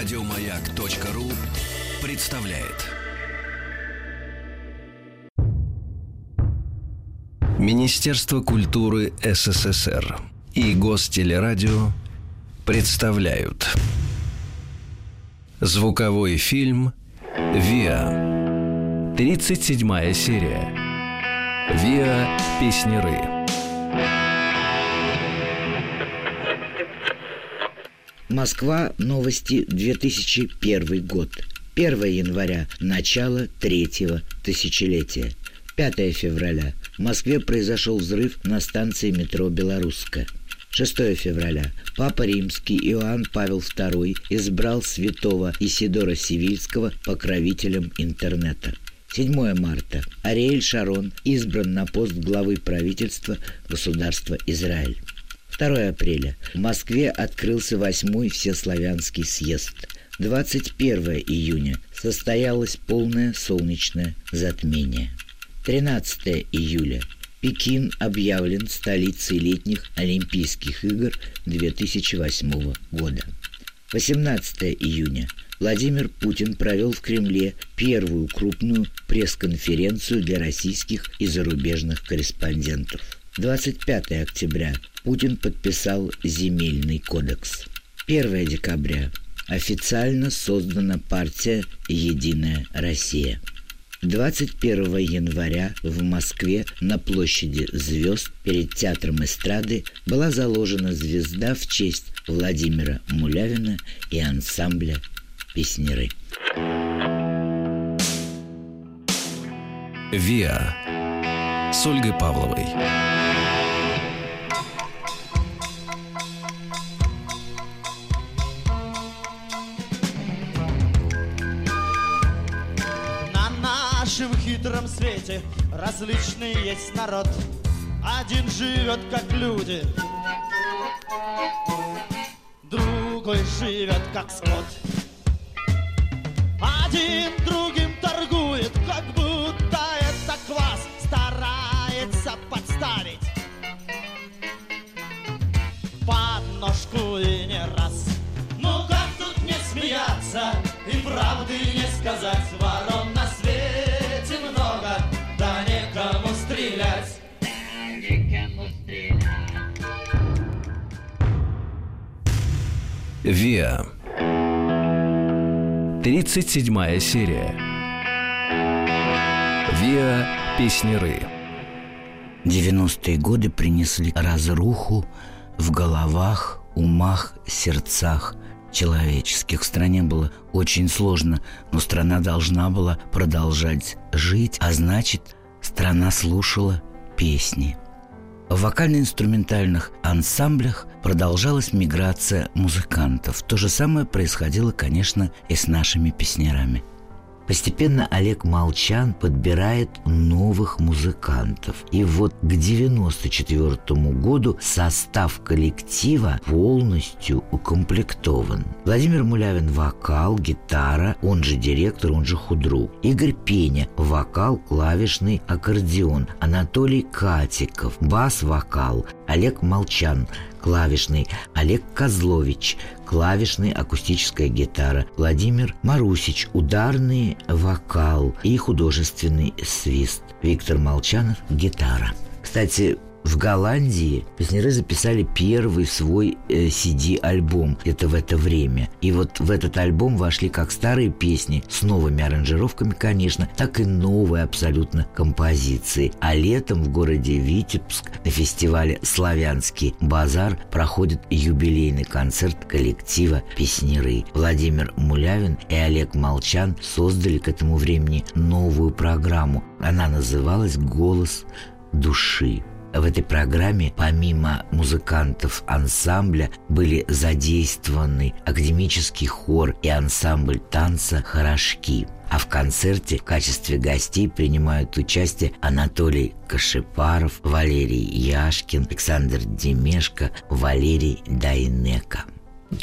Радиомаяк.ру представляет. Министерство культуры СССР и Гостелерадио представляют Звуковой фильм «Виа» 37 серия «Виа. Песнеры» Москва. Новости. 2001 год. 1 января. Начало третьего тысячелетия. 5 февраля. В Москве произошел взрыв на станции метро «Белорусская». 6 февраля. Папа Римский Иоанн Павел II избрал святого Исидора Сивильского покровителем интернета. 7 марта. Ариэль Шарон избран на пост главы правительства государства Израиль. 2 апреля. В Москве открылся восьмой Всеславянский съезд. 21 июня состоялось полное солнечное затмение. 13 июля. Пекин объявлен столицей летних Олимпийских игр 2008 года. 18 июня. Владимир Путин провел в Кремле первую крупную пресс-конференцию для российских и зарубежных корреспондентов. 25 октября. Путин подписал Земельный кодекс. 1 декабря. Официально создана партия «Единая Россия». 21 января в Москве на площади звезд перед Театром эстрады была заложена звезда в честь Владимира Мулявина и ансамбля «Песнеры». «Виа» с Ольгой Павловой. Хитром свете различный есть народ. Один живет как люди, другой живет как скот. Один другим торгует, как будто это квас старается подставить подножку и не раз. Ну как тут не смеяться и правды не сказать ворон «Виа» 37 серия «Виа. Песнеры» 90-е годы принесли разруху в головах, умах, сердцах человеческих. В стране было очень сложно, но страна должна была продолжать жить, а значит, страна слушала песни. В вокально-инструментальных ансамблях продолжалась миграция музыкантов. То же самое происходило, конечно, и с нашими песнярами. Постепенно Олег Молчан подбирает новых музыкантов. И вот к 94 году состав коллектива полностью укомплектован. Владимир Мулявин – вокал, гитара, он же директор, он же худрук. Игорь Пеня – вокал, клавишный, аккордеон. Анатолий Катиков – бас-вокал. Олег Молчан – клавишный. Олег Козлович – клавишная акустическая гитара, Владимир Марусич – ударный вокал и художественный свист, Виктор Молчанов – гитара. Кстати, в Голландии песняры записали первый свой э, CD-альбом это в это время. И вот в этот альбом вошли как старые песни с новыми аранжировками, конечно, так и новые абсолютно композиции. А летом в городе Витебск на фестивале «Славянский базар» проходит юбилейный концерт коллектива «Песняры». Владимир Мулявин и Олег Молчан создали к этому времени новую программу. Она называлась «Голос души». В этой программе помимо музыкантов ансамбля были задействованы академический хор и ансамбль танца «Хорошки». А в концерте в качестве гостей принимают участие Анатолий Кашипаров, Валерий Яшкин, Александр Демешко, Валерий Дайнека.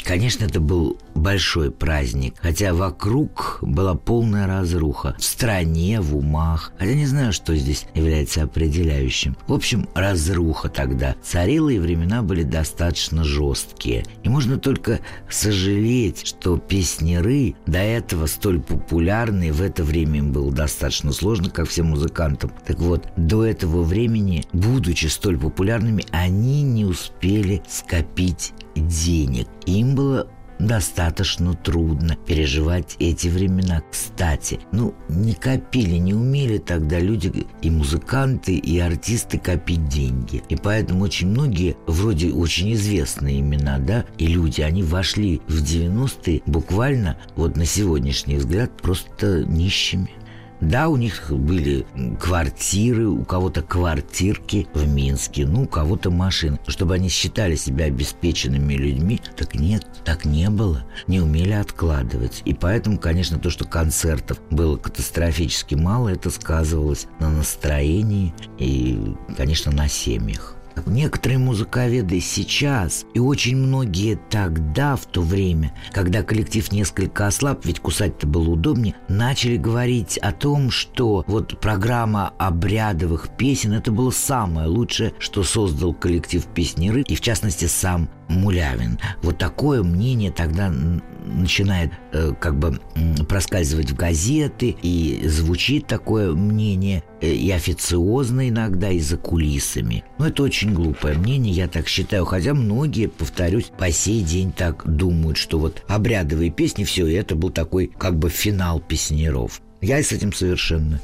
Конечно, это был большой праздник, хотя вокруг была полная разруха. В стране, в умах. Хотя не знаю, что здесь является определяющим. В общем, разруха тогда царила, и времена были достаточно жесткие. И можно только сожалеть, что песнеры, до этого столь популярные, в это время им было достаточно сложно, как всем музыкантам. Так вот, до этого времени, будучи столь популярными, они не успели скопить денег. Им было достаточно трудно переживать эти времена. Кстати, ну, не копили, не умели тогда люди и музыканты, и артисты копить деньги. И поэтому очень многие, вроде очень известные имена, да, и люди, они вошли в 90-е буквально, вот на сегодняшний взгляд, просто нищими. Да, у них были квартиры, у кого-то квартирки в Минске, ну, у кого-то машины. Чтобы они считали себя обеспеченными людьми, так нет, так не было. Не умели откладывать. И поэтому, конечно, то, что концертов было катастрофически мало, это сказывалось на настроении и, конечно, на семьях. Некоторые музыковеды сейчас и очень многие тогда, в то время, когда коллектив несколько ослаб, ведь кусать-то было удобнее, начали говорить о том, что вот программа обрядовых песен это было самое лучшее, что создал коллектив песнеры, и в частности сам Мулявин. Вот такое мнение тогда начинает э, как бы проскальзывать в газеты, и звучит такое мнение, э, и официозно иногда, и за кулисами. Но это очень глупое мнение, я так считаю, хотя многие, повторюсь, по сей день так думают, что вот обрядовые песни, все, это был такой как бы финал песнеров. Я с этим совершенно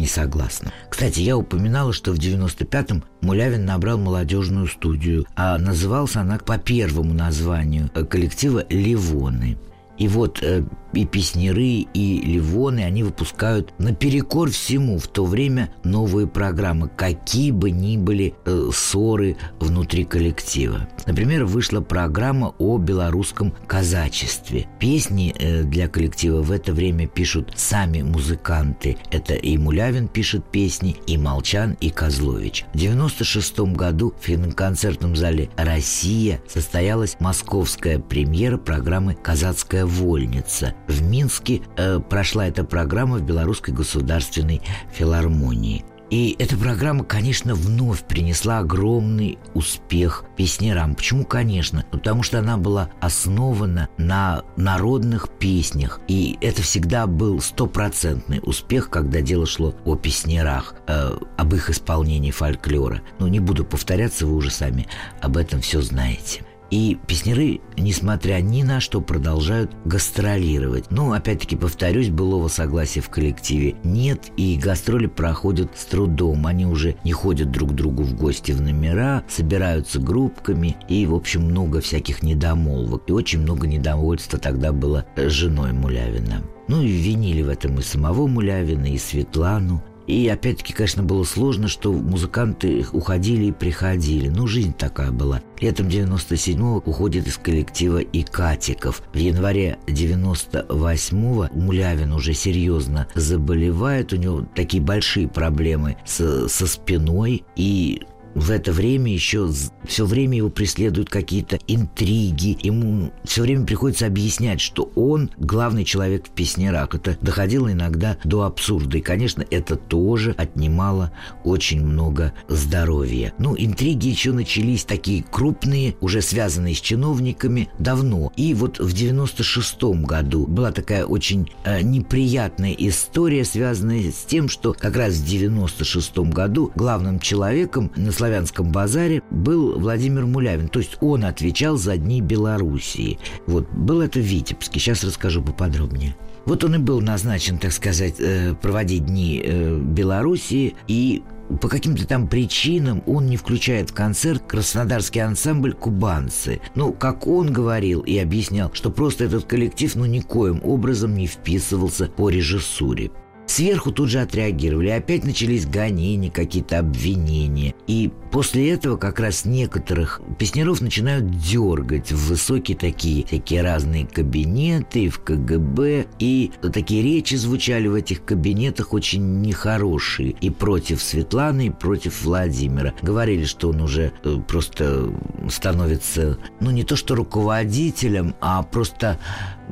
не согласна. Кстати, я упоминала, что в 95-м Мулявин набрал молодежную студию, а назывался она по первому названию коллектива «Ливоны». И вот э, и песнеры, и ливоны, они выпускают наперекор всему в то время новые программы, какие бы ни были э, ссоры внутри коллектива. Например, вышла программа о белорусском казачестве. Песни э, для коллектива в это время пишут сами музыканты. Это и Мулявин пишет песни, и Молчан, и Козлович. В 96 году в киноконцертном зале «Россия» состоялась московская премьера программы «Казацкая вольница», в Минске э, прошла эта программа в Белорусской государственной филармонии. И эта программа, конечно, вновь принесла огромный успех песнерам. Почему, конечно? Потому что она была основана на народных песнях. И это всегда был стопроцентный успех, когда дело шло о песнерах, э, об их исполнении фольклора. Но не буду повторяться, вы уже сами об этом все знаете. И песнеры, несмотря ни на что, продолжают гастролировать. Но, опять-таки, повторюсь, былого согласия в коллективе нет, и гастроли проходят с трудом. Они уже не ходят друг к другу в гости в номера, собираются группками, и, в общем, много всяких недомолвок. И очень много недовольства тогда было женой Мулявина. Ну и винили в этом и самого Мулявина, и Светлану, и опять-таки, конечно, было сложно, что музыканты уходили и приходили. Ну, жизнь такая была. Летом 97-го уходит из коллектива и Катиков. В январе 98-го Мулявин уже серьезно заболевает. У него такие большие проблемы с, со спиной. И в это время еще все время его преследуют какие-то интриги. Ему все время приходится объяснять, что он главный человек в песнярах. Это доходило иногда до абсурда. И, конечно, это тоже отнимало очень много здоровья. Ну, интриги еще начались такие крупные, уже связанные с чиновниками, давно. И вот в 96-м году была такая очень э, неприятная история, связанная с тем, что как раз в 96-м году главным человеком на славянском базаре был Владимир Мулявин. То есть он отвечал за дни Белоруссии. Вот, был это в Витебске. Сейчас расскажу поподробнее. Вот он и был назначен, так сказать, э, проводить дни э, Белоруссии, и по каким-то там причинам он не включает в концерт краснодарский ансамбль «Кубанцы». Ну, как он говорил и объяснял, что просто этот коллектив ну никоим образом не вписывался по режиссуре. Сверху тут же отреагировали, опять начались гонения, какие-то обвинения. И после этого как раз некоторых песняров начинают дергать в высокие такие, такие разные кабинеты в КГБ. И такие речи звучали в этих кабинетах очень нехорошие. И против Светланы, и против Владимира. Говорили, что он уже э, просто становится, ну не то что руководителем, а просто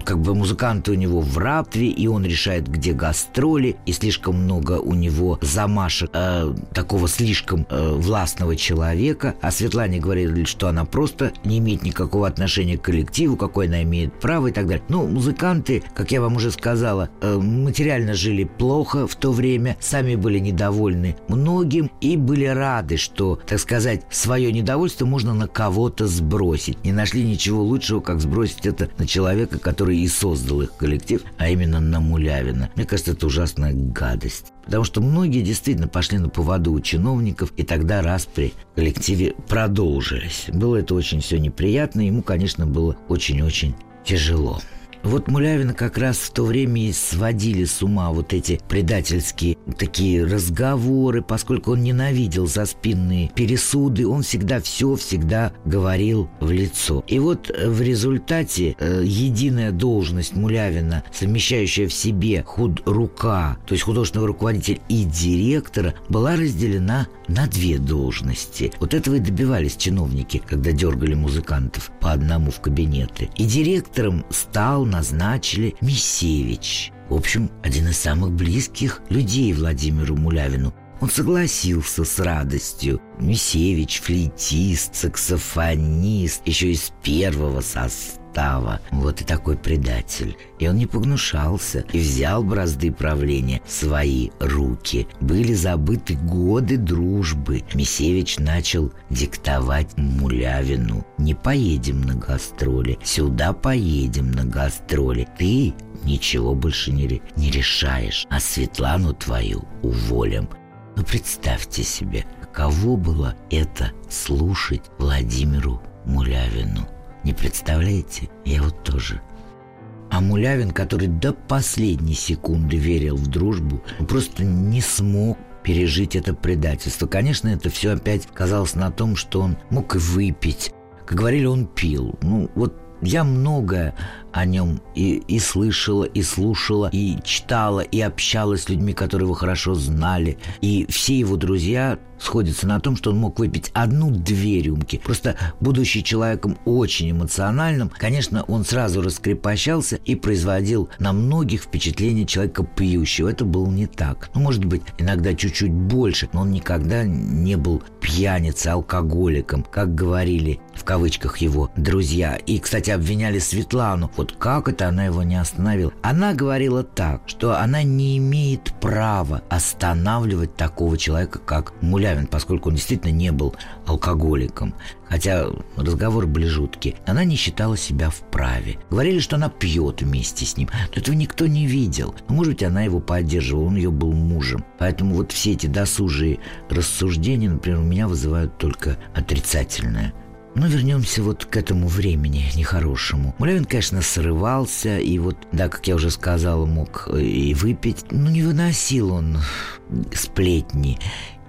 как бы музыканты у него в рабстве, и он решает, где гастроли, и слишком много у него замашек э, такого слишком э, властного человека. А Светлане говорили, что она просто не имеет никакого отношения к коллективу, какой она имеет право и так далее. Ну, музыканты, как я вам уже сказала, э, материально жили плохо в то время, сами были недовольны многим и были рады, что, так сказать, свое недовольство можно на кого-то сбросить. Не нашли ничего лучшего, как сбросить это на человека, который который и создал их коллектив, а именно на Мулявина. Мне кажется, это ужасная гадость. Потому что многие действительно пошли на поводу у чиновников, и тогда распри в коллективе продолжились. Было это очень все неприятно, ему, конечно, было очень-очень тяжело. Вот Мулявина как раз в то время и сводили с ума вот эти предательские такие разговоры, поскольку он ненавидел заспинные пересуды, он всегда все всегда говорил в лицо. И вот в результате э, единая должность Мулявина, совмещающая в себе худ рука, то есть художественного руководителя и директора, была разделена на две должности. Вот этого и добивались чиновники, когда дергали музыкантов по одному в кабинеты. И директором стал назначили Мисевич. В общем, один из самых близких людей Владимиру Мулявину. Он согласился с радостью. Мисевич, флейтист, саксофонист, еще из первого состава состава. Вот и такой предатель. И он не погнушался и взял бразды правления в свои руки. Были забыты годы дружбы. Мисевич начал диктовать Мулявину. Не поедем на гастроли, сюда поедем на гастроли. Ты ничего больше не, не решаешь, а Светлану твою уволим. Но представьте себе, каково было это слушать Владимиру Мулявину. Не представляете? Я вот тоже. А Мулявин, который до последней секунды верил в дружбу, просто не смог пережить это предательство. Конечно, это все опять казалось на том, что он мог и выпить. Как говорили, он пил. Ну, вот я многое о нем и, и слышала, и слушала, и читала, и общалась с людьми, которые его хорошо знали. И все его друзья сходятся на том, что он мог выпить одну-две рюмки. Просто, будучи человеком очень эмоциональным, конечно, он сразу раскрепощался и производил на многих впечатление человека пьющего. Это было не так. Ну, может быть, иногда чуть-чуть больше, но он никогда не был пьяницей, алкоголиком, как говорили в кавычках его друзья. И, кстати, обвиняли Светлану. Вот как это она его не остановила? Она говорила так, что она не имеет права останавливать такого человека, как Мулявин, поскольку он действительно не был алкоголиком. Хотя разговоры были жуткие. Она не считала себя вправе. Говорили, что она пьет вместе с ним. Но этого никто не видел. Но, может быть, она его поддерживала, он ее был мужем. Поэтому вот все эти досужие рассуждения, например, у меня вызывают только отрицательное – но вернемся вот к этому времени нехорошему. Мулявин, конечно, срывался, и вот, да, как я уже сказала, мог и выпить. Но не выносил он сплетни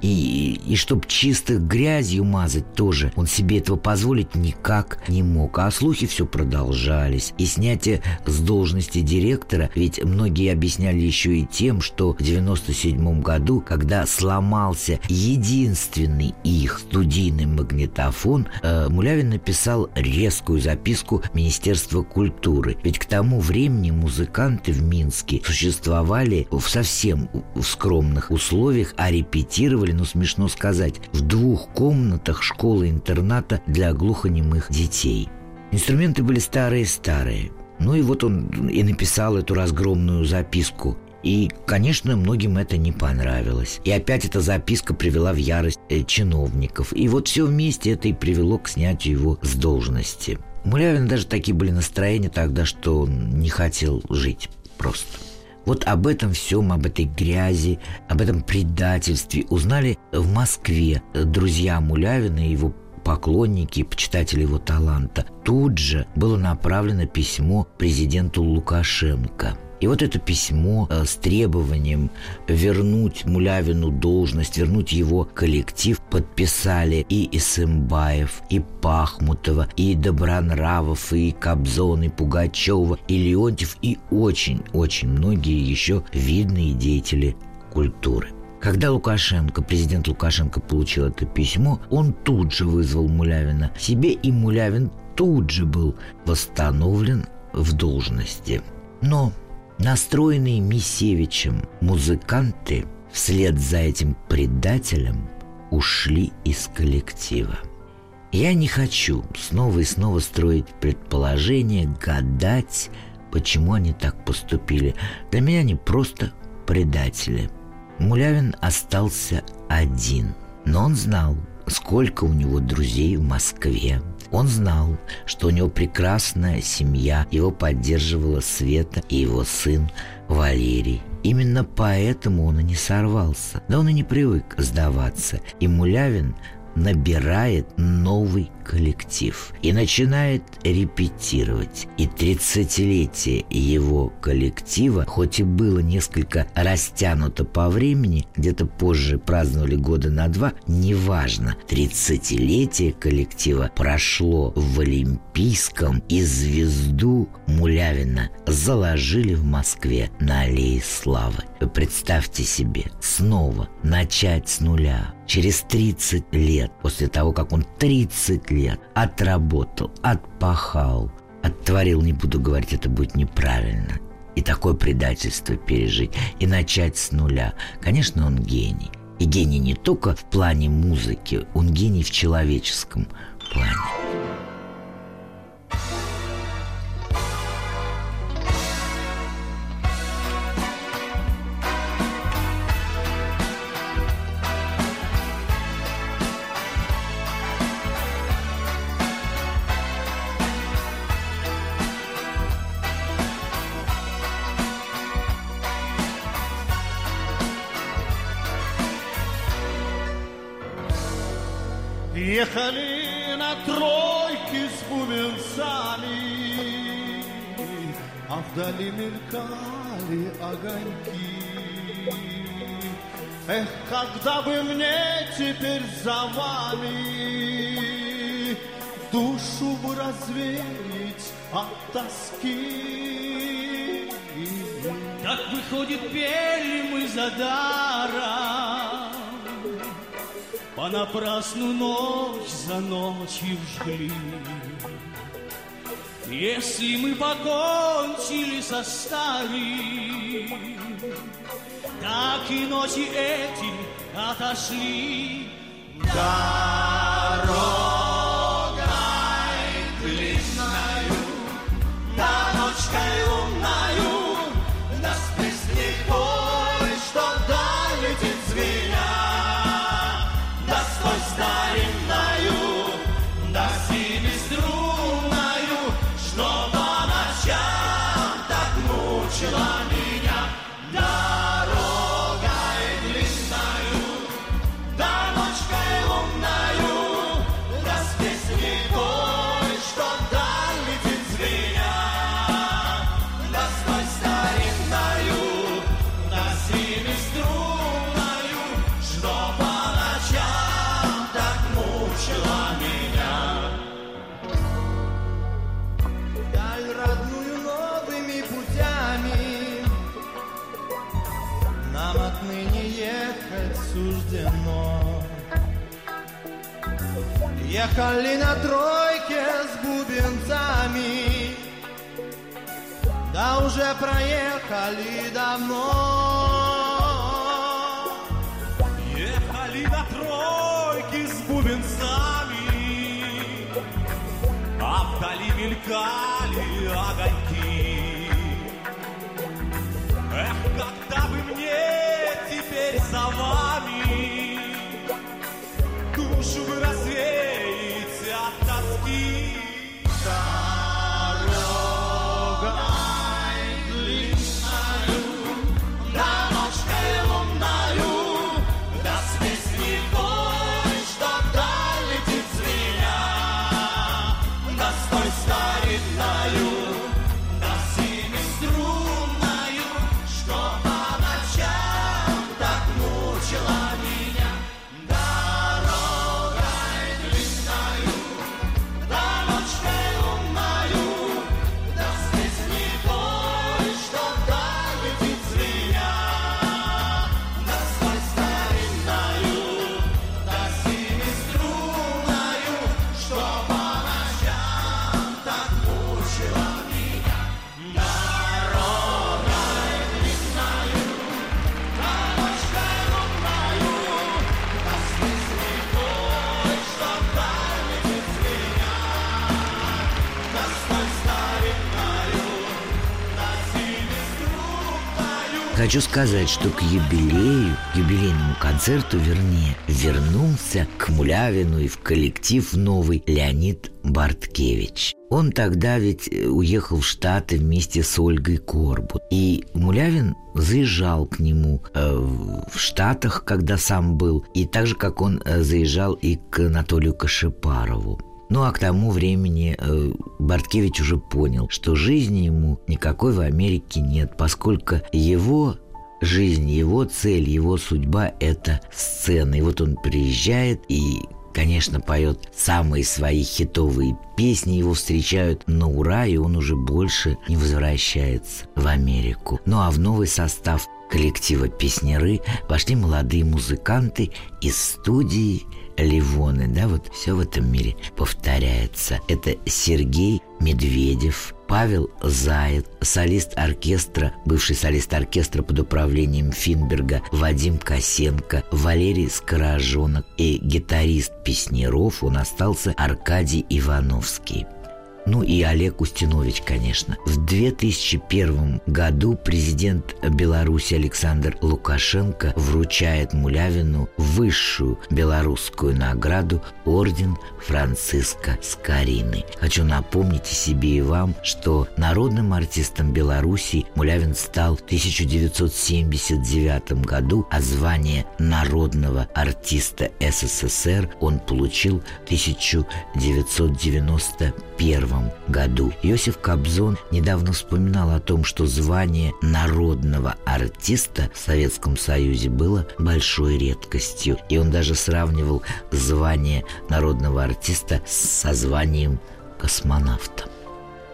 и, и чтоб чисто грязью мазать тоже, он себе этого позволить никак не мог. А слухи все продолжались. И снятие с должности директора, ведь многие объясняли еще и тем, что в 97 году, когда сломался единственный их студийный магнитофон, э, Мулявин написал резкую записку Министерства культуры. Ведь к тому времени музыканты в Минске существовали в совсем скромных условиях, а репетировали школе, ну смешно сказать, в двух комнатах школы-интерната для глухонемых детей. Инструменты были старые-старые. Ну и вот он и написал эту разгромную записку. И, конечно, многим это не понравилось. И опять эта записка привела в ярость э, чиновников. И вот все вместе это и привело к снятию его с должности. У Мулявина даже такие были настроения тогда, что он не хотел жить просто. Вот об этом всем, об этой грязи, об этом предательстве узнали в Москве друзья Мулявина и его поклонники почитатели его таланта. Тут же было направлено письмо президенту Лукашенко. И вот это письмо э, с требованием вернуть Мулявину должность, вернуть его коллектив подписали и Исымбаев, и Пахмутова, и Добронравов, и Кобзон, и Пугачева, и Леонтьев, и очень-очень многие еще видные деятели культуры. Когда Лукашенко, президент Лукашенко получил это письмо, он тут же вызвал Мулявина себе, и Мулявин тут же был восстановлен в должности. Но настроенные Мисевичем музыканты вслед за этим предателем ушли из коллектива. Я не хочу снова и снова строить предположения, гадать, почему они так поступили. Для меня они просто предатели – Мулявин остался один, но он знал, сколько у него друзей в Москве. Он знал, что у него прекрасная семья, его поддерживала Света и его сын Валерий. Именно поэтому он и не сорвался. Да он и не привык сдаваться. И Мулявин набирает новый коллектив и начинает репетировать. И 30-летие его коллектива, хоть и было несколько растянуто по времени, где-то позже праздновали года на два, неважно. 30-летие коллектива прошло в Олимпийском, и звезду Мулявина заложили в Москве на Аллее Славы. Представьте себе, снова начать с нуля, через 30 лет, после того, как он 30 лет отработал, отпахал, оттворил, не буду говорить, это будет неправильно, и такое предательство пережить, и начать с нуля. Конечно, он гений. И гений не только в плане музыки, он гений в человеческом плане. Ехали на тройке с бубенцами, А вдали мелькали огоньки. Эх, когда бы мне теперь за вами Душу бы развеять от тоски. Как выходит, пели мы за даром, Понапрасну ночь за ночью жгли. Если мы покончили со старым, Так и ночи эти отошли. Дорога. Ехали на тройке с бубенцами, да уже проехали давно. Ехали на тройке с бубенцами, а вдали мелькали огоньки. Хочу сказать, что к юбилею, к юбилейному концерту, вернее, вернулся к Мулявину и в коллектив новый Леонид Барткевич. Он тогда ведь э, уехал в Штаты вместе с Ольгой Корбут. И Мулявин заезжал к нему э, в Штатах, когда сам был, и так же, как он э, заезжал и к Анатолию Кашипарову. Ну а к тому времени э, Барткевич уже понял, что жизни ему никакой в Америке нет, поскольку его жизнь, его цель, его судьба – это сцена. И вот он приезжает и конечно, поет самые свои хитовые песни, его встречают на ура, и он уже больше не возвращается в Америку. Ну а в новый состав коллектива «Песнеры» вошли молодые музыканты из студии Ливоны, да, вот все в этом мире повторяется. Это Сергей Медведев, Павел Заяц, солист оркестра, бывший солист оркестра под управлением Финберга Вадим Косенко, Валерий Скорожонок и гитарист Песнеров, он остался Аркадий Ивановский. Ну и Олег Устинович, конечно. В 2001 году президент Беларуси Александр Лукашенко вручает Мулявину высшую белорусскую награду Орден Франциска Скорины. Хочу напомнить и себе и вам, что народным артистом Беларуси Мулявин стал в 1979 году, а звание народного артиста СССР он получил в 1991 году. Иосиф Кобзон недавно вспоминал о том, что звание народного артиста в Советском Союзе было большой редкостью. И он даже сравнивал звание народного артиста со званием космонавта.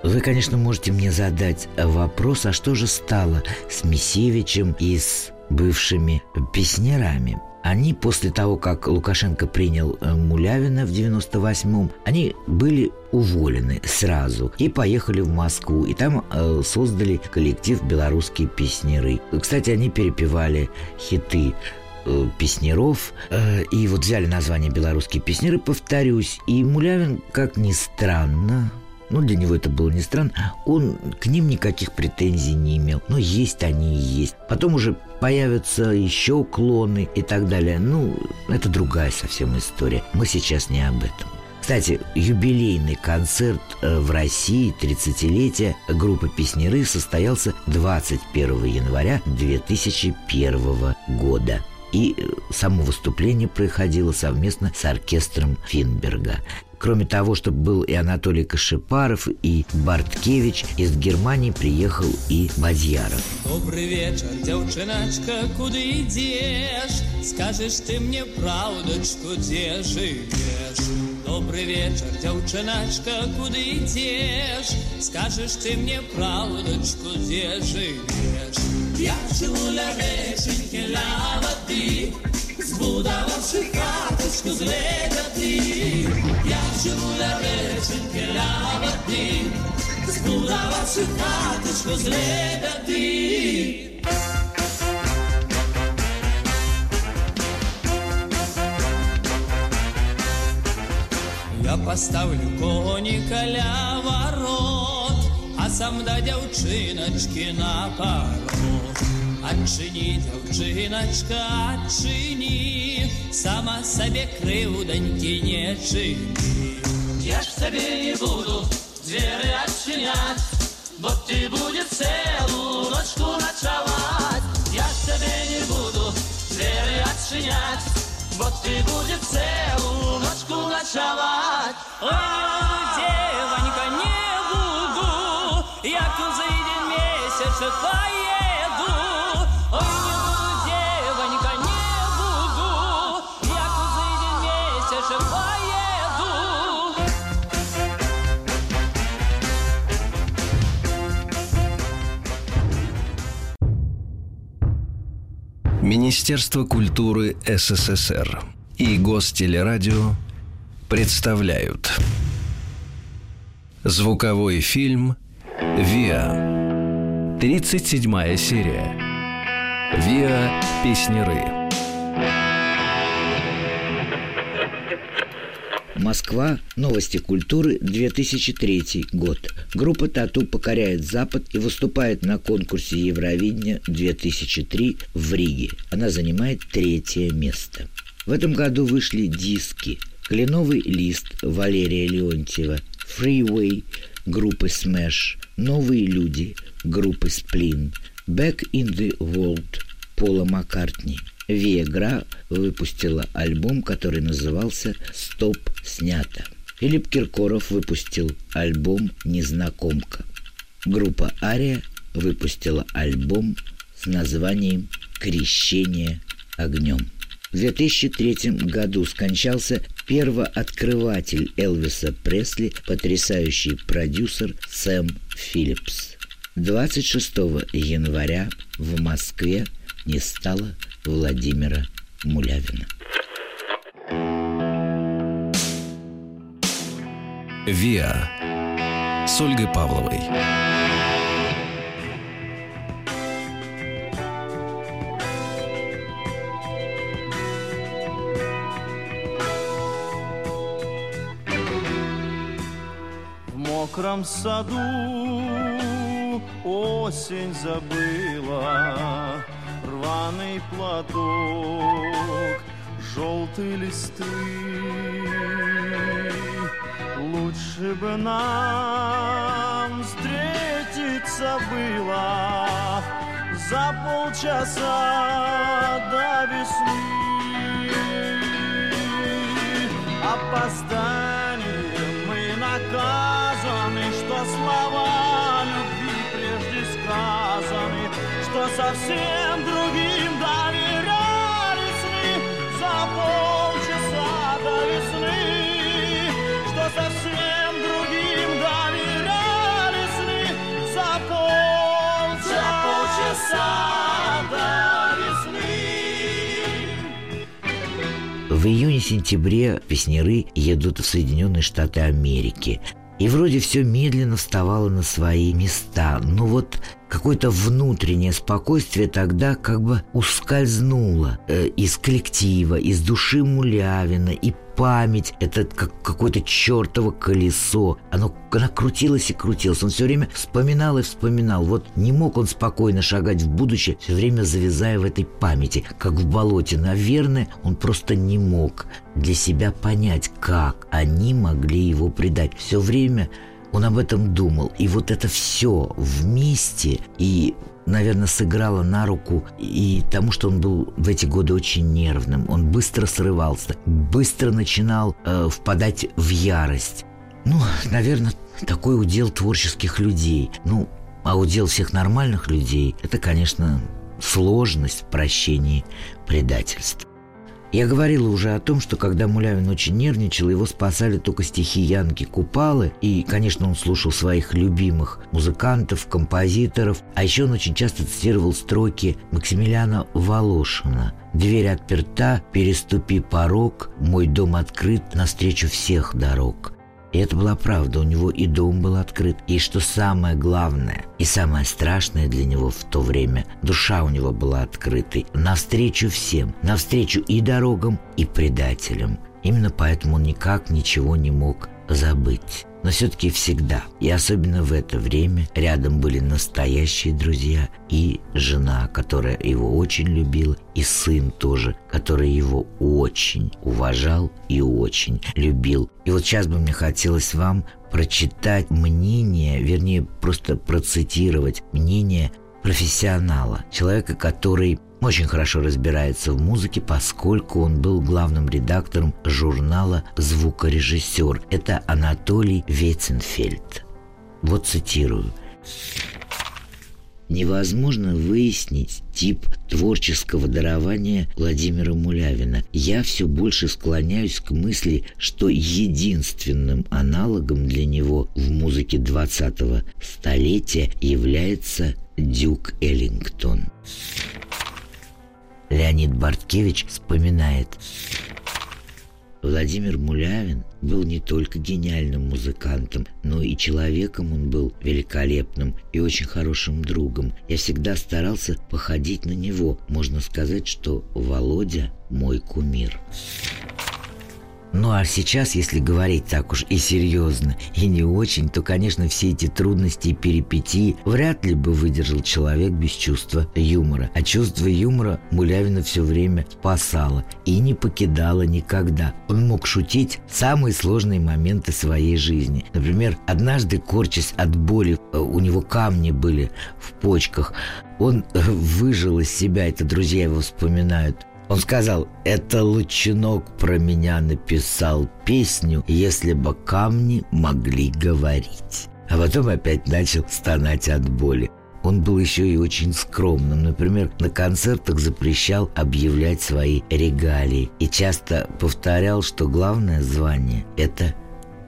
Вы, конечно, можете мне задать вопрос, а что же стало с Мисевичем и с бывшими песнерами? Они после того, как Лукашенко принял э, Мулявина в 98-м, они были уволены сразу и поехали в Москву. И там э, создали коллектив «Белорусские песнеры». Кстати, они перепевали хиты э, песнеров. Э, и вот взяли название «Белорусские песнеры», повторюсь. И Мулявин, как ни странно, ну, для него это было не странно. Он к ним никаких претензий не имел. Но есть они и есть. Потом уже появятся еще клоны и так далее. Ну, это другая совсем история. Мы сейчас не об этом. Кстати, юбилейный концерт э, в России 30-летия группы «Песнеры» состоялся 21 января 2001 года и э, само выступление проходило совместно с оркестром Финберга. Кроме того, чтобы был и Анатолий Кашипаров, и Барткевич, из Германии приехал и Бадьяров. Добрый вечер, девчоночка, куда идешь? Скажешь ты мне правдочку, где живешь? Добрый вечер, девчоночка, куда идешь? Скажешь ты мне правдочку, где живешь? Я живу на реченьке Лавати, Збудовавши хаточку з леготи, Я живу на реченьке Лавати, Збудовавши хаточку з леготи. Я поставлю коніка ля ворот, а сам да дзяўчыначкі на парот. Адчыні, дзяўчыначка, адчыні, сама сабе крыўданькі не чыні. Я ж сабе не буду дверы отчинять, Вот ты будет целую ночку ночевать. Я тебе не буду дверы отчинять, Вот ты будет целую ночку ночевать. Ой, девонька, не буду, як зайдет месяц, поеду. Министерство культуры СССР и Гостелерадио представляют Звуковой фильм «Виа» 37 серия. «Виа. Песнеры» Москва. Новости культуры. 2003 год. Группа «Тату» покоряет Запад и выступает на конкурсе Евровидения 2003 в Риге. Она занимает третье место. В этом году вышли диски «Кленовый лист» Валерия Леонтьева, «Freeway» группы Smash, «Новые люди» группы Splin, «Back in the World» Пола Маккартни. Виагра выпустила альбом, который назывался «Стоп, снято». Филипп Киркоров выпустил альбом «Незнакомка». Группа «Ария» выпустила альбом с названием «Крещение огнем». В 2003 году скончался первооткрыватель Элвиса Пресли, потрясающий продюсер Сэм Филлипс. 26 января в Москве не стало Владимира Мулявина. «Виа» с Ольгой Павловой. В мокром саду осень забыла Рваный платок, желтые листы. Лучше бы нам встретиться было За полчаса до весны. Опозданием мы наказаны Что слова любви прежде сказаны Что совсем В июне-сентябре песнеры едут в Соединенные Штаты Америки. И вроде все медленно вставало на свои места. Но вот какое-то внутреннее спокойствие тогда как бы ускользнуло э, из коллектива, из души Мулявина, и память, это как какое-то чертово колесо. Оно, она крутилась и крутилась. Он все время вспоминал и вспоминал. Вот не мог он спокойно шагать в будущее, все время завязая в этой памяти, как в болоте. Наверное, он просто не мог для себя понять, как они могли его предать. Все время он об этом думал. И вот это все вместе и наверное, сыграло на руку и тому, что он был в эти годы очень нервным. Он быстро срывался, быстро начинал э, впадать в ярость. Ну, наверное, такой удел творческих людей. Ну, а удел всех нормальных людей – это, конечно, сложность в прощении предательств. Я говорила уже о том, что когда Мулявин очень нервничал, его спасали только стихи Янки Купалы, и, конечно, он слушал своих любимых музыкантов, композиторов, а еще он очень часто цитировал строки Максимилиана Волошина «Дверь отперта, переступи порог, мой дом открыт навстречу всех дорог». И это была правда, у него и дом был открыт, и что самое главное, и самое страшное для него в то время, душа у него была открытой, навстречу всем, навстречу и дорогам, и предателям. Именно поэтому он никак ничего не мог забыть. Но все-таки всегда, и особенно в это время, рядом были настоящие друзья и жена, которая его очень любила, и сын тоже, который его очень уважал и очень любил. И вот сейчас бы мне хотелось вам прочитать мнение, вернее, просто процитировать мнение профессионала, человека, который очень хорошо разбирается в музыке, поскольку он был главным редактором журнала «Звукорежиссер». Это Анатолий Веценфельд. Вот цитирую. Невозможно выяснить тип творческого дарования Владимира Мулявина. Я все больше склоняюсь к мысли, что единственным аналогом для него в музыке 20-го столетия является Дюк Эллингтон. Леонид Барткевич вспоминает. Владимир Мулявин был не только гениальным музыкантом, но и человеком он был великолепным и очень хорошим другом. Я всегда старался походить на него. Можно сказать, что Володя мой кумир. Ну а сейчас, если говорить так уж и серьезно, и не очень, то, конечно, все эти трудности и перипетии вряд ли бы выдержал человек без чувства юмора. А чувство юмора Мулявина все время спасало и не покидало никогда. Он мог шутить самые сложные моменты своей жизни. Например, однажды, корчась от боли, э, у него камни были в почках, он э, выжил из себя, это друзья его вспоминают, он сказал, это Лучинок про меня написал песню, если бы камни могли говорить. А потом опять начал стонать от боли. Он был еще и очень скромным. Например, на концертах запрещал объявлять свои регалии и часто повторял, что главное звание – это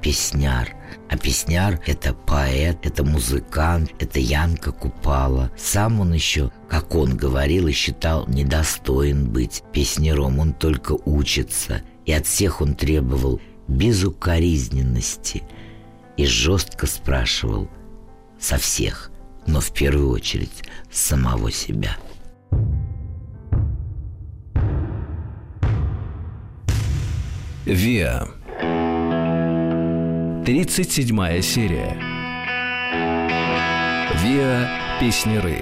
песняр. А песняр – это поэт, это музыкант, это Янка Купала. Сам он еще, как он говорил и считал, недостоин быть песнером. Он только учится. И от всех он требовал безукоризненности. И жестко спрашивал со всех, но в первую очередь самого себя. Виа 37 серия. Виа Песнеры.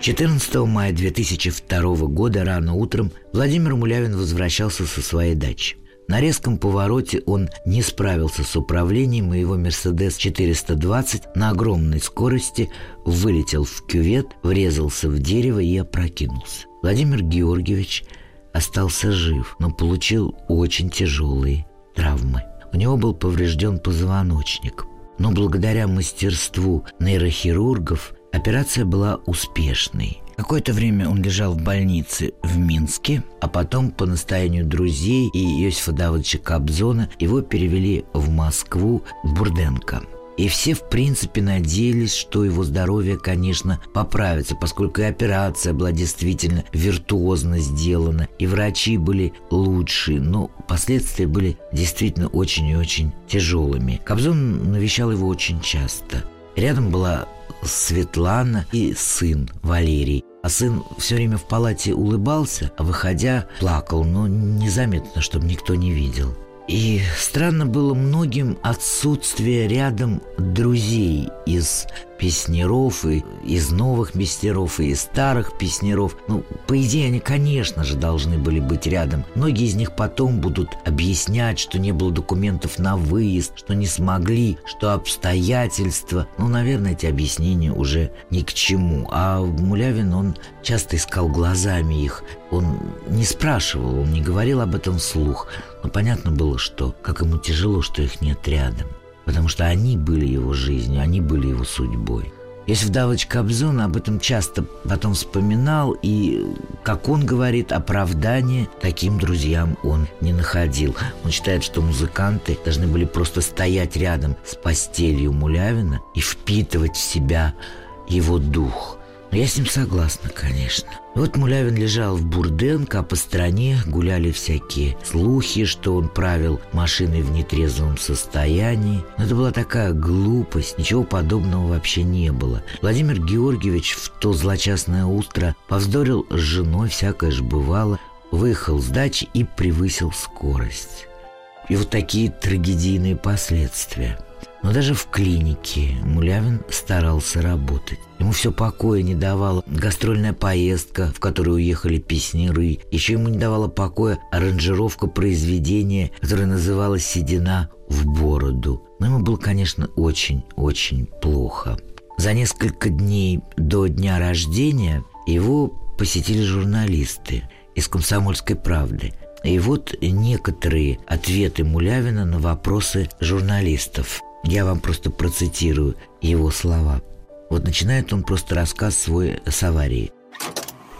14 мая 2002 года рано утром Владимир Мулявин возвращался со своей дачи. На резком повороте он не справился с управлением, и его «Мерседес 420» на огромной скорости вылетел в кювет, врезался в дерево и опрокинулся. Владимир Георгиевич остался жив, но получил очень тяжелые травмы. У него был поврежден позвоночник. Но благодаря мастерству нейрохирургов операция была успешной. Какое-то время он лежал в больнице в Минске, а потом по настоянию друзей и Иосифа Давыдовича Кобзона его перевели в Москву в Бурденко – и все, в принципе, надеялись, что его здоровье, конечно, поправится, поскольку и операция была действительно виртуозно сделана, и врачи были лучшие, но последствия были действительно очень и очень тяжелыми. Кобзон навещал его очень часто. Рядом была Светлана и сын Валерий. А сын все время в палате улыбался, а выходя плакал, но незаметно, чтобы никто не видел. И странно было многим отсутствие рядом друзей из песнеров, и из новых песнеров, и из старых песнеров. Ну, по идее, они, конечно же, должны были быть рядом. Многие из них потом будут объяснять, что не было документов на выезд, что не смогли, что обстоятельства. Ну, наверное, эти объяснения уже ни к чему. А Мулявин, он часто искал глазами их. Он не спрашивал, он не говорил об этом вслух. Но понятно было, что как ему тяжело, что их нет рядом потому что они были его жизнью, они были его судьбой. Если Давыч Кобзон об этом часто потом вспоминал, и, как он говорит, оправдания таким друзьям он не находил. Он считает, что музыканты должны были просто стоять рядом с постелью Мулявина и впитывать в себя его дух – я с ним согласна, конечно. Вот Мулявин лежал в Бурденко, а по стране гуляли всякие слухи, что он правил машиной в нетрезвом состоянии. Но это была такая глупость, ничего подобного вообще не было. Владимир Георгиевич в то злочастное утро повздорил с женой, всякое же бывало, выехал с дачи и превысил скорость. И вот такие трагедийные последствия – но даже в клинике Мулявин старался работать. Ему все покоя не давала гастрольная поездка, в которую уехали песнеры. Еще ему не давала покоя аранжировка произведения, которое называлось «Седина в бороду». Но ему было, конечно, очень-очень плохо. За несколько дней до дня рождения его посетили журналисты из «Комсомольской правды». И вот некоторые ответы Мулявина на вопросы журналистов. Я вам просто процитирую его слова. Вот начинает он просто рассказ свой с аварии.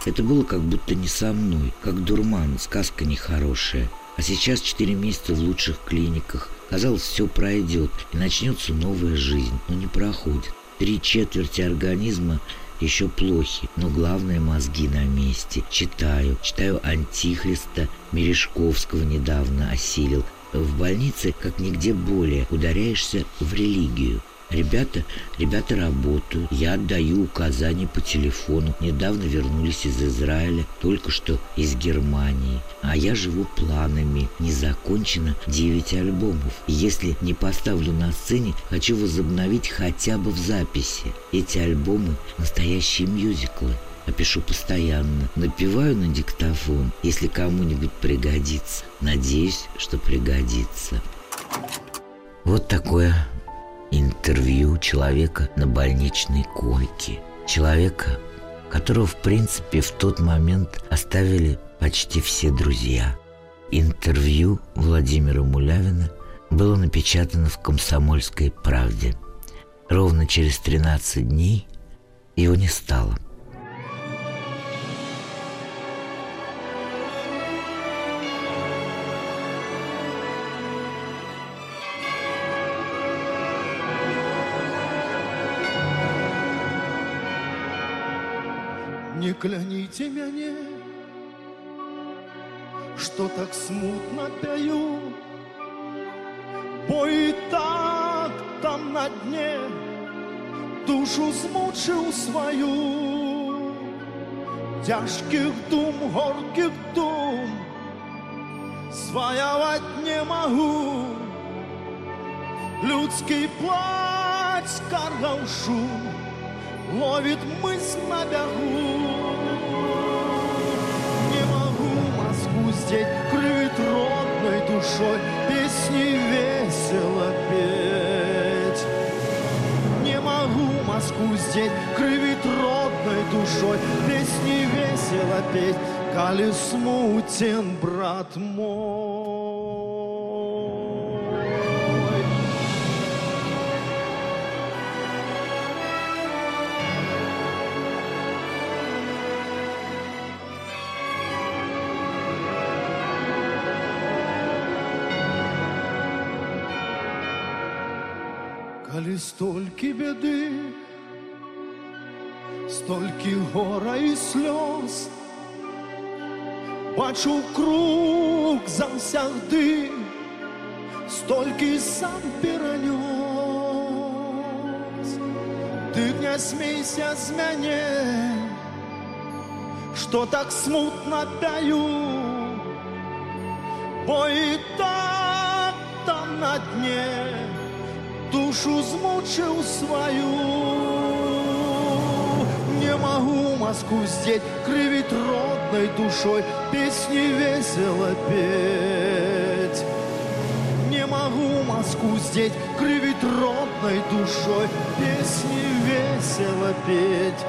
Это было как будто не со мной, как дурман, сказка нехорошая. А сейчас четыре месяца в лучших клиниках. Казалось, все пройдет, и начнется новая жизнь, но не проходит. Три четверти организма еще плохи, но главное мозги на месте. Читаю, читаю Антихриста, Мережковского недавно осилил, в больнице, как нигде более, ударяешься в религию. Ребята, ребята работают. Я отдаю указания по телефону. Недавно вернулись из Израиля, только что из Германии. А я живу планами. Не закончено 9 альбомов. Если не поставлю на сцене, хочу возобновить хотя бы в записи. Эти альбомы – настоящие мюзиклы а пишу постоянно. Напиваю на диктофон, если кому-нибудь пригодится. Надеюсь, что пригодится. Вот такое интервью человека на больничной койке. Человека, которого, в принципе, в тот момент оставили почти все друзья. Интервью Владимира Мулявина было напечатано в «Комсомольской правде». Ровно через 13 дней его не стало. Кляните мяне, что так смутно пою, Бо і так там на дне. Душу змучив свою, Тяжких дум, горких дум, Сваявать не могу, Людский плач, каргал шум, Ловит мысль на бегу Москву здесь Крыть родной душой Песни весело петь. Не могу Москву здесь Кривить родной душой Песни весело петь. Коли смутен, брат мой Коли стольки беды, стольки гора и слез, Бачу круг завсягди, стольки сам перенес. Ты не смейся с меня, что так смутно пою, Бо и так там на дне душу змучил свою. Не могу Москву здесь кривить родной душой, песни весело петь. Не могу Москву здесь кривить родной душой, песни весело петь.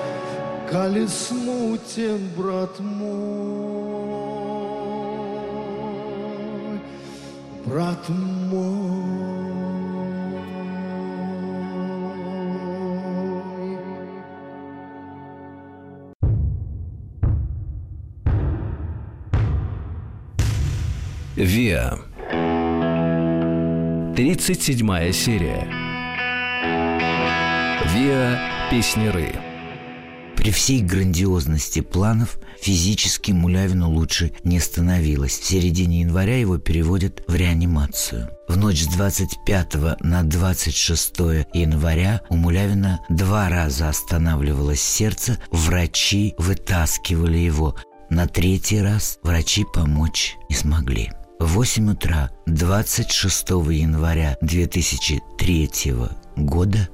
Коли смутен, брат мой, брат мой. Виа. 37 серия. Виа Песнеры. При всей грандиозности планов физически Мулявину лучше не становилось. В середине января его переводят в реанимацию. В ночь с 25 на 26 января у Мулявина два раза останавливалось сердце, врачи вытаскивали его. На третий раз врачи помочь не смогли. В 8 утра 26 января 2003 года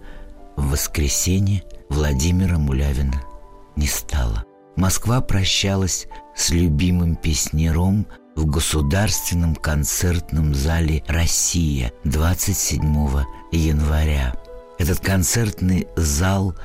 в воскресенье Владимира Мулявина не стало. Москва прощалась с любимым песнером в Государственном концертном зале «Россия» 27 января. Этот концертный зал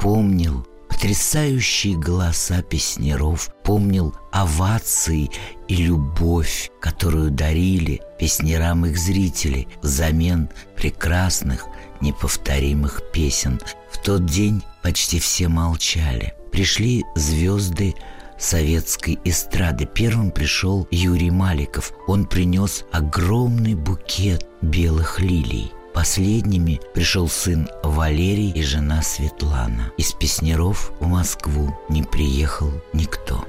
помнил потрясающие голоса песнеров, помнил овации и любовь, которую дарили песнерам их зрители взамен прекрасных, неповторимых песен. В тот день почти все молчали. Пришли звезды советской эстрады. Первым пришел Юрий Маликов. Он принес огромный букет белых лилий. Последними пришел сын Валерий и жена Светлана. Из Песнеров в Москву не приехал никто.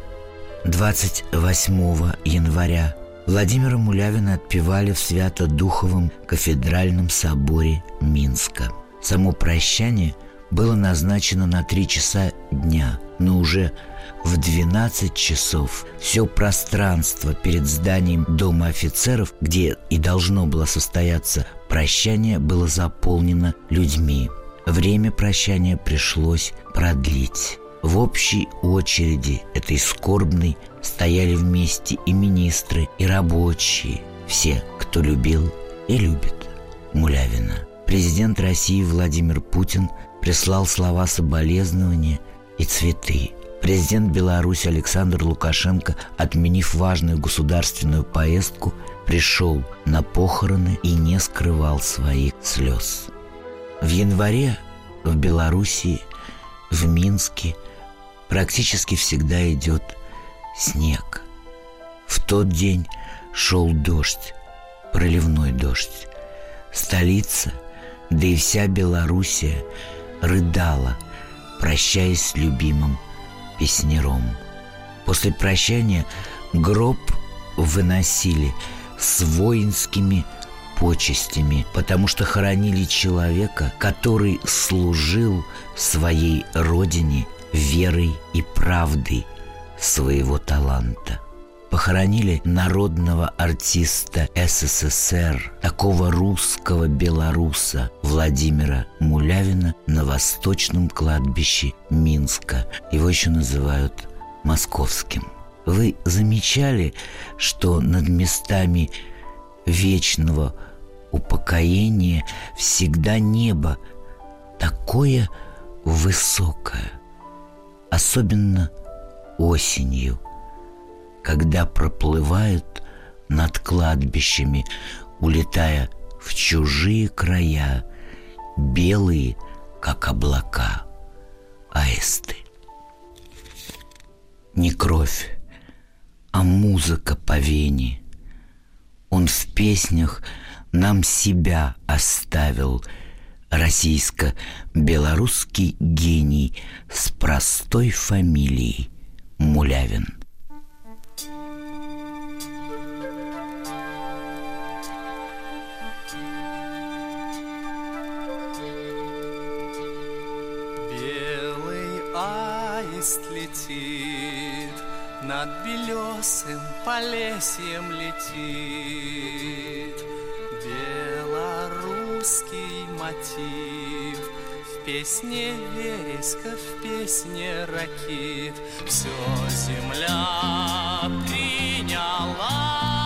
28 января Владимира Мулявина отпевали в Свято-Духовом кафедральном соборе Минска. Само прощание было назначено на три часа дня, но уже в 12 часов все пространство перед зданием Дома офицеров, где и должно было состояться прощание, было заполнено людьми. Время прощания пришлось продлить. В общей очереди этой скорбной стояли вместе и министры, и рабочие, все, кто любил и любит Мулявина. Президент России Владимир Путин прислал слова соболезнования и цветы. Президент Беларуси Александр Лукашенко, отменив важную государственную поездку, пришел на похороны и не скрывал своих слез. В январе в Белоруссии, в Минске – практически всегда идет снег. В тот день шел дождь, проливной дождь. Столица, да и вся Белоруссия рыдала, прощаясь с любимым песнером. После прощания гроб выносили с воинскими почестями, потому что хоронили человека, который служил своей родине верой и правдой своего таланта. Похоронили народного артиста СССР, такого русского белоруса Владимира Мулявина на восточном кладбище Минска. Его еще называют московским. Вы замечали, что над местами вечного упокоения всегда небо такое высокое – особенно осенью, когда проплывают над кладбищами, улетая в чужие края, белые, как облака, аисты. Не кровь, а музыка по вене. Он в песнях нам себя оставил — российско-белорусский гений с простой фамилией Мулявин. Белый аист летит, над белесым полесьем летит. Белорусский мотив В песне вереска, в песне ракит Все земля приняла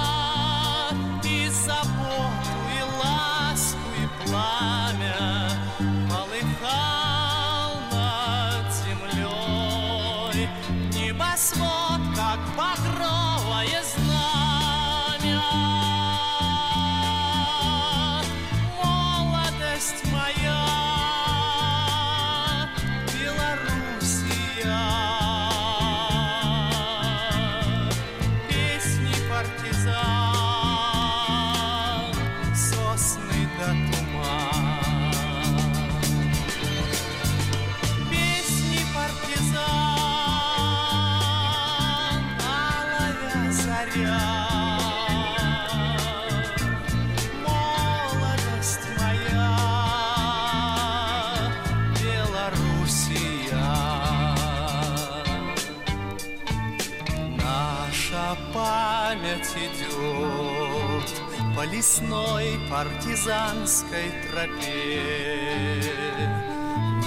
лесной партизанской тропе.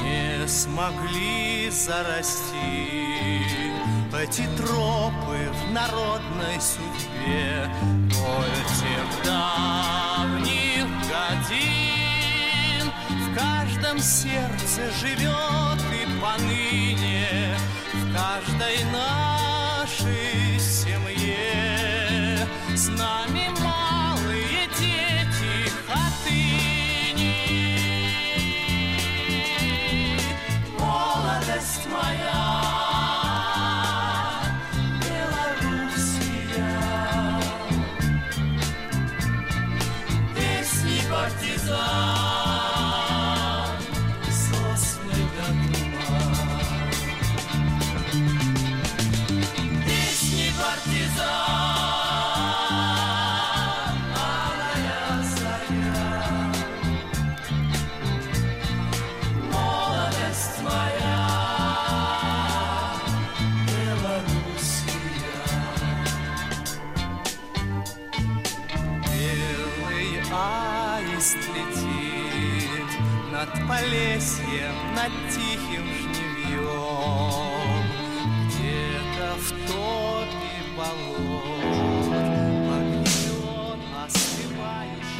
Не смогли зарасти эти тропы в народной судьбе. Боль тех давних годин В каждом сердце живет и поныне В каждой нашей семье. С нами воскресье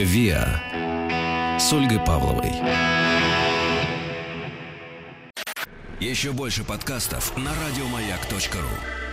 ВИА с Ольгой Павловой. Еще больше подкастов на радиомаяк.ру.